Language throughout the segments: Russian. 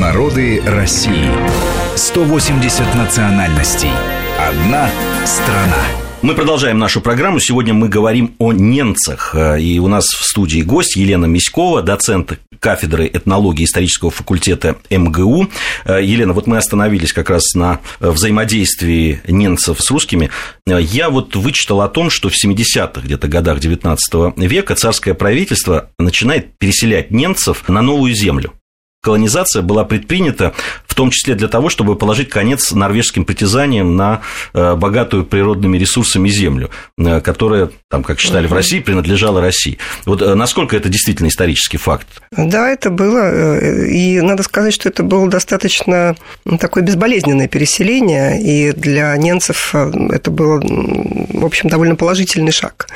Народы России. 180 национальностей. Одна страна. Мы продолжаем нашу программу. Сегодня мы говорим о немцах. И у нас в студии гость Елена Миськова, доцент кафедры этнологии исторического факультета МГУ. Елена, вот мы остановились как раз на взаимодействии немцев с русскими. Я вот вычитал о том, что в 70-х где-то годах 19 века царское правительство начинает переселять немцев на новую землю колонизация была предпринята в том числе для того, чтобы положить конец норвежским притязаниям на э, богатую природными ресурсами землю, э, которая, там, как считали, в России принадлежала России. Вот э, насколько это действительно исторический факт? Да, это было. И надо сказать, что это было достаточно такое безболезненное переселение, и для немцев это было, в общем, довольно положительный шаг.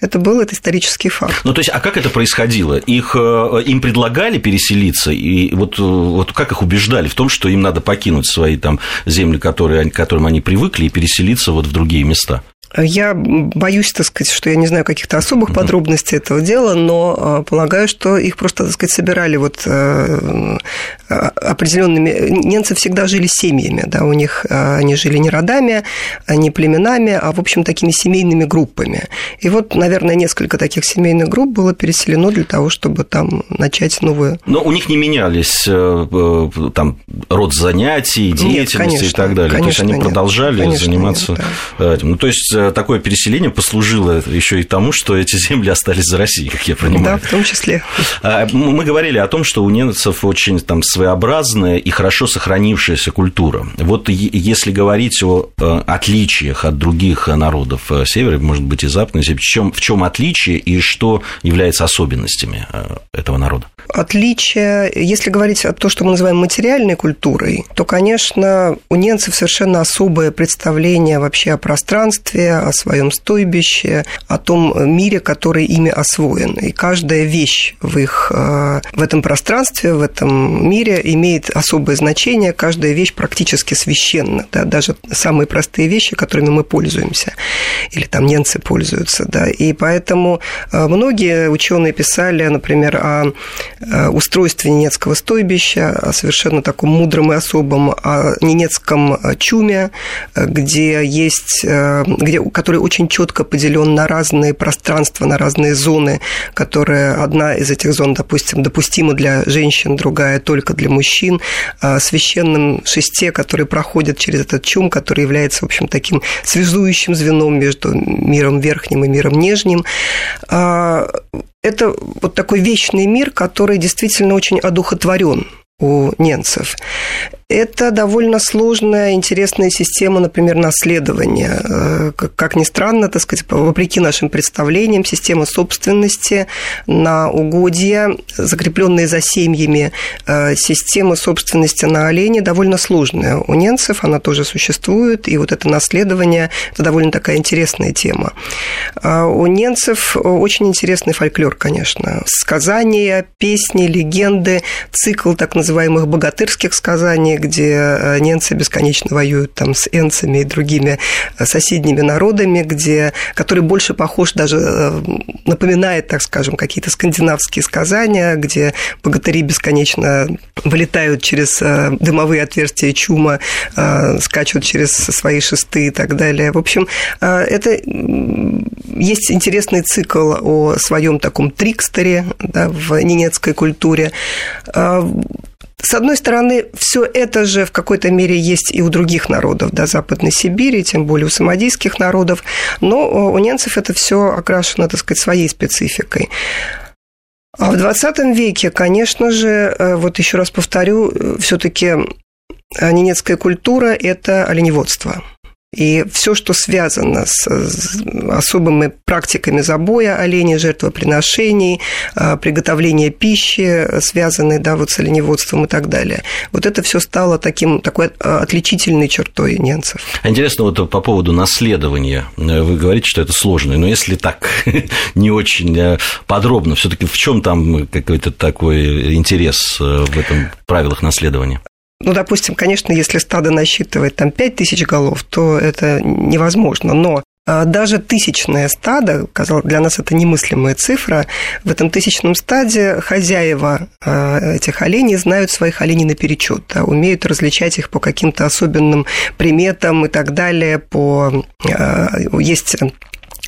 Это был это исторический факт. Ну, то есть, а как это происходило? Их, им предлагали переселиться, и вот, вот как их убеждали в том, что им надо покинуть свои там земли, которые, к которым они привыкли, и переселиться вот в другие места? Я боюсь, так сказать, что я не знаю каких-то особых подробностей этого дела, но а, полагаю, что их просто, так сказать, собирали вот э, а, определенными... Немцы всегда жили семьями, да, у них а, они жили не родами, не племенами, а, в общем, такими семейными группами. И вот, наверное, несколько таких семейных групп было переселено для того, чтобы там начать новую... Но у них не менялись э, э, там род занятий, деятельности нет, конечно, и так далее. Конечно, то есть они нет, продолжали конечно, заниматься нет, да. этим. Ну, то есть такое переселение послужило еще и тому, что эти земли остались за Россией, как я понимаю. Да, в том числе. А, мы говорили о том, что у немцев очень там своеобразная и хорошо сохранившаяся культура. Вот если говорить о э, отличиях от других народов э, Севера, может быть, и Западной, в чем, в чем отличие и что является особенностями э, этого народа? Отличие, если говорить о том, что мы называем материальной культурой, то, конечно, у немцев совершенно особое представление вообще о пространстве, о своем стойбище, о том мире, который ими освоен. И каждая вещь в их в этом пространстве, в этом мире имеет особое значение. Каждая вещь практически священна. Да? Даже самые простые вещи, которыми мы пользуемся. Или там немцы пользуются. Да? И поэтому многие ученые писали, например, о Э, устройстве Ненецкого стойбища, о совершенно таком мудром и особом, о Ненецком э, чуме, э, где есть, где, который очень четко поделен на разные пространства, на разные зоны, которые одна из этих зон, допустим, допустима для женщин, другая только для мужчин, о священном шесте, который проходит через этот чум, который является, в общем, таким связующим звеном между миром верхним и миром нижним а, это вот такой вечный мир, который действительно очень одухотворен у немцев. Это довольно сложная, интересная система, например, наследования. Э, как ни странно, так сказать, вопреки нашим представлениям, система собственности на угодья, закрепленные за семьями, э, система собственности на оленей довольно сложная. У немцев она тоже существует, и вот это наследование – это довольно такая интересная тема. А у немцев очень интересный фольклор, конечно. Сказания, песни, легенды, цикл так называемых богатырских сказаний, где э, немцы бесконечно воюют там с энцами и другими э, соседними народами, где, который больше похож даже, э, напоминает, так скажем, какие-то скандинавские сказания, где богатыри бесконечно вылетают через дымовые отверстия чума, скачут через свои шесты и так далее. В общем, это есть интересный цикл о своем таком трикстере да, в ненецкой культуре. С одной стороны, все это же в какой-то мере есть и у других народов, да, Западной Сибири, тем более у самодийских народов, но у немцев это все окрашено, так сказать, своей спецификой. А в 20 веке, конечно же, э, вот еще раз повторю, э, все-таки ненецкая культура – это оленеводство – и все, что связано с особыми практиками забоя оленей, жертвоприношений, а, приготовления пищи, связанной да, вот с оленеводством и так далее. Вот это все стало таким, такой отличительной чертой немцев. А интересно, вот по поводу наследования. Вы говорите, что это сложно, но если так не очень э, подробно, все таки в чем там какой-то такой интерес э, в этом правилах наследования? Ну, допустим, конечно, если стадо насчитывает там 5 тысяч голов, то это невозможно. Но а, даже тысячное стадо, для нас это немыслимая цифра, в этом тысячном стаде хозяева а, этих оленей знают своих оленей наперечет, да, умеют различать их по каким-то особенным приметам и так далее, по... А, есть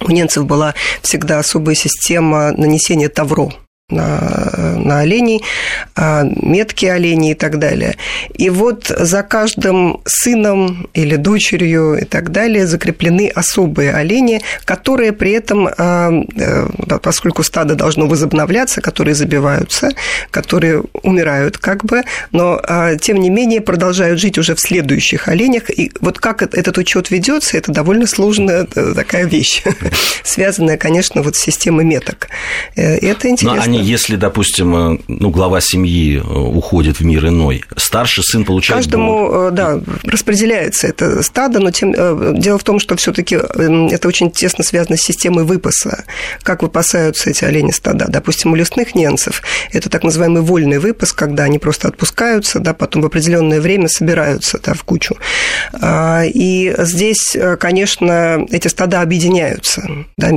у немцев была всегда особая система нанесения тавро на, на оленей, а, метки оленей и так далее. И вот за каждым сыном или дочерью и так далее закреплены особые олени, которые при этом, а, э, поскольку стадо должно возобновляться, которые забиваются, которые умирают как бы, но а, тем не менее продолжают жить уже в следующих оленях. И вот как этот учет ведется, это довольно сложная э, такая вещь, связанная, конечно, вот с системой меток. Э, это интересно если, допустим, э, ну, глава семьи э, уходит в мир иной, старший сын получает... Каждому, год. Э, да, распределяется это стадо, но тем, дело в том, что все таки это очень тесно связано с системой выпаса. Как выпасаются эти олени стада? Допустим, у лесных ненцев это так называемый вольный выпас, когда они просто отпускаются, да, потом в определенное время собираются да, в кучу. А, и здесь, конечно, эти стада объединяются, да,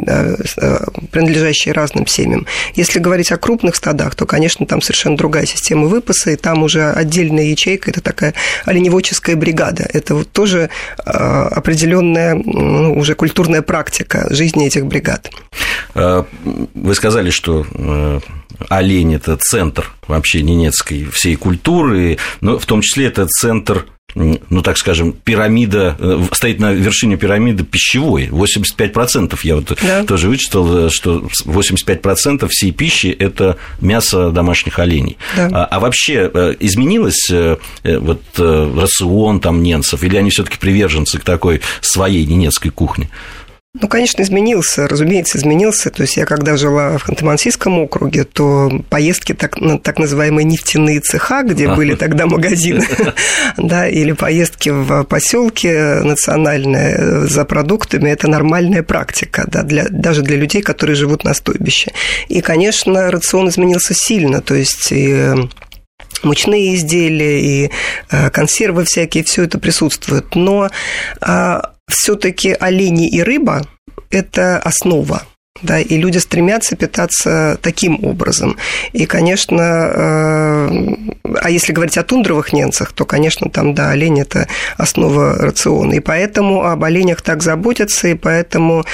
принадлежащие разным семьям. Если говорить о крупных стадах, то, конечно, там совершенно другая система выпаса, и там уже отдельная ячейка, это такая оленеводческая бригада. Это вот тоже а, определенная ну, уже культурная практика жизни этих бригад. А, вы сказали, что э, олень – это центр вообще ненецкой всей культуры, но в том числе это центр ну, так скажем, пирамида, э, стоит на вершине пирамиды пищевой. 85% я вот да. тоже вычитал, э, что 85% всей пищи – это мясо домашних оленей. Да. А, а вообще э, изменилось вот рацион там ненцев, или они все таки приверженцы к такой своей ненецкой кухне? Ну, конечно, изменился, разумеется, изменился. То есть я когда жила в Ханты-Мансийском округе, то поездки так, так называемые нефтяные цеха, где были тогда магазины, да, или поездки в поселке национальные за продуктами, это нормальная практика, да, для, даже для людей, которые живут на стойбище. И, конечно, рацион изменился сильно, то есть и мучные изделия и э, консервы всякие, все это присутствует. Но а, все-таки олени и рыба – это основа да, и люди стремятся питаться таким образом. И, конечно, э, а если говорить о тундровых ненцах, то, конечно, там, да, олень – это основа рациона. И поэтому об оленях так заботятся, и поэтому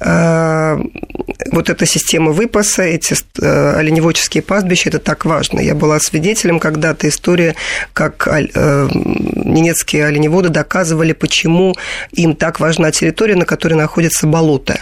э, вот эта система выпаса, эти э, оленеводческие пастбища – это так важно. Я была свидетелем когда-то истории, как ненецкие оленеводы доказывали, почему им так важна территория, на которой находится болото.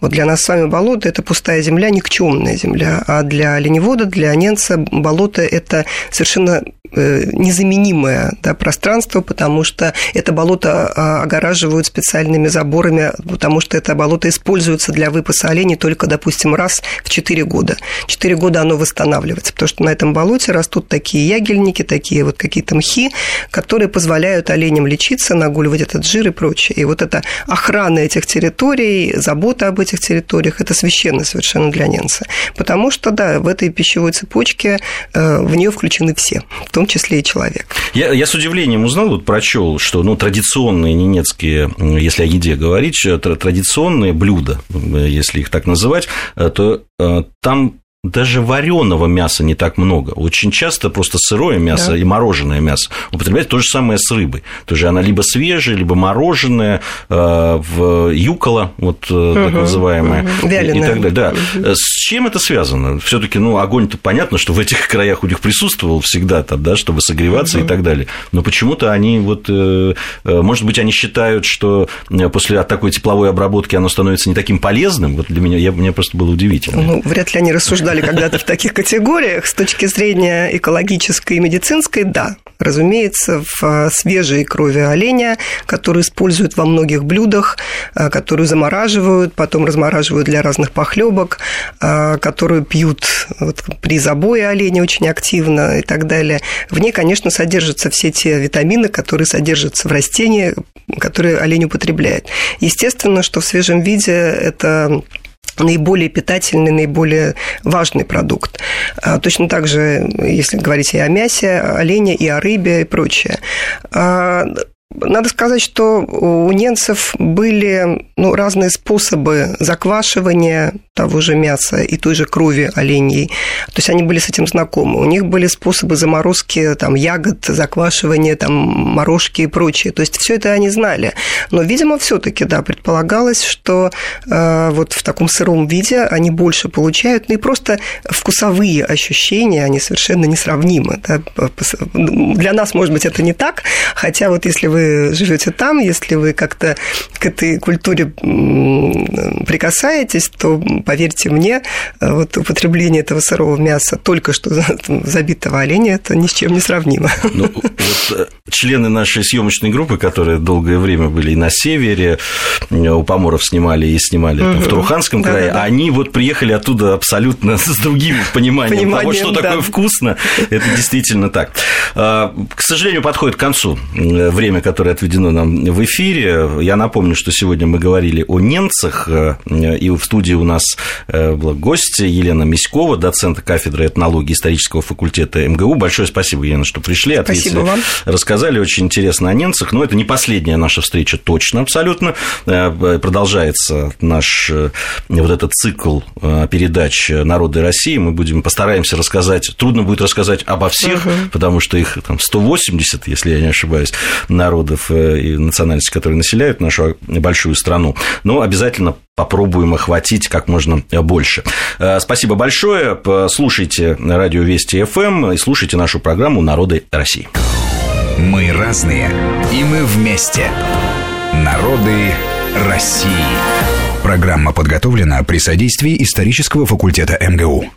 Вот для нас с вами болото – это пустая земля, никчемная земля, а для оленевода, для ненца болото – это совершенно э, незаменимое да, пространство, потому что это болото а, огораживают специальными заборами, потому что это болото используется для выпаса оленей только, допустим, раз в 4 года. 4 года оно восстанавливается, потому что на этом болоте растут такие ягельники, такие вот какие-то мхи, которые позволяют оленям лечиться, нагуливать этот жир и прочее. И вот эта охрана этих территорий, забота об этих территориях, это священно совершенно для ненца. Потому что, да, в этой пищевой цепочке э, в нее включены все, в том числе и человек. Я, я с удивлением узнал, вот прочел, что ну, традиционные ненецкие, если о еде говорить, традиционные блюда, если их так называть, э, то э, там даже вареного мяса не так много. Очень часто просто сырое мясо да. и мороженое мясо употребляют то же самое с рыбой. То есть она либо свежая, либо мороженое, э, в юкола, вот угу, так называемое, угу. и так далее. Да. Угу. С чем это связано? все таки ну, огонь-то понятно, что в этих краях у них присутствовал всегда там, да, чтобы согреваться угу. и так далее. Но почему-то они вот, э, может быть, они считают, что после такой тепловой обработки оно становится не таким полезным. Вот для меня, я, мне просто было удивительно. Ну, вряд ли они рассуждают обсуждали когда-то в таких категориях. С точки зрения экологической и медицинской, да. Разумеется, в а, свежей крови оленя, которую используют во многих блюдах, а, которую замораживают, потом размораживают для разных похлебок, а, которую пьют вот, при забое оленя очень активно и так далее. В ней, конечно, содержатся все те витамины, которые содержатся в растении, которые олень употребляет. Естественно, что в свежем виде это наиболее питательный, наиболее важный продукт. А, точно так же, если говорить и о мясе, о олене, и о рыбе, и прочее. Надо сказать, что у немцев были ну, разные способы заквашивания того же мяса и той же крови оленей. То есть они были с этим знакомы. У них были способы заморозки там, ягод, заквашивания, там, морожки и прочее. То есть все это они знали. Но, видимо, все-таки, да, предполагалось, что э, вот в таком сыром виде они больше получают. Ну и просто вкусовые ощущения, они совершенно несравнимы. Да? Для нас, может быть, это не так, хотя вот если вы живете там, если вы как-то к этой культуре прикасаетесь, то поверьте мне, э, вот употребление этого сырого мяса только что забитого оленя, это ни с чем не сравнимо. Ну, вот э, члены нашей съемочной группы, которые долгое время были и на севере, э, у поморов снимали и снимали угу. в Туруханском крае, да, да, да. они вот приехали оттуда абсолютно с другим пониманием, пониманием того, что да. такое вкусно. Это действительно так. А, к сожалению, подходит к концу время, которое отведено нам в эфире. Я напомню, что сегодня мы говорили о немцах, и в студии у нас Э, была гость Елена Миськова, доцент кафедры этнологии исторического факультета МГУ. Большое спасибо, Елена, что пришли, ответили, спасибо вам. рассказали очень интересно о немцах. Но это не последняя наша встреча, точно, абсолютно. Э, продолжается наш э, вот этот цикл передач «Народы России». Мы будем, постараемся рассказать, трудно будет рассказать обо всех, угу. потому что их там 180, если я не ошибаюсь, народов и национальностей, которые населяют нашу большую страну. Но обязательно попробуем охватить как можно больше. Э, спасибо большое. Слушайте радио Вести ФМ и слушайте нашу программу «Народы России». Мы разные, и мы вместе. Народы России. Программа подготовлена при содействии исторического факультета МГУ.